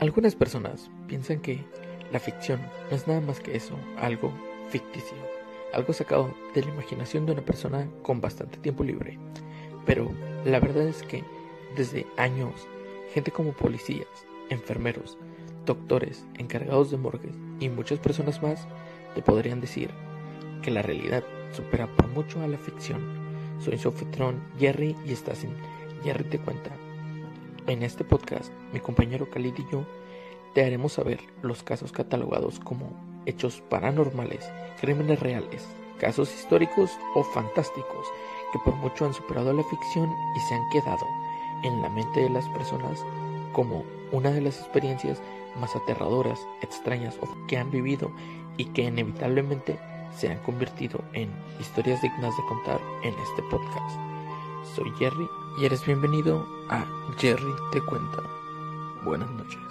Algunas personas piensan que la ficción no es nada más que eso, algo ficticio, algo sacado de la imaginación de una persona con bastante tiempo libre. Pero la verdad es que desde años, gente como policías, enfermeros, doctores, encargados de morgues y muchas personas más te podrían decir que la realidad supera por mucho a la ficción. Soy su Jerry y estás en Jerry te cuenta. En este podcast, mi compañero Khalid y yo te haremos saber los casos catalogados como hechos paranormales, crímenes reales, casos históricos o fantásticos que por mucho han superado la ficción y se han quedado en la mente de las personas como una de las experiencias más aterradoras, extrañas o que han vivido y que inevitablemente se han convertido en historias dignas de contar en este podcast. Soy Jerry y eres bienvenido a Jerry Te Cuenta. Buenas noches.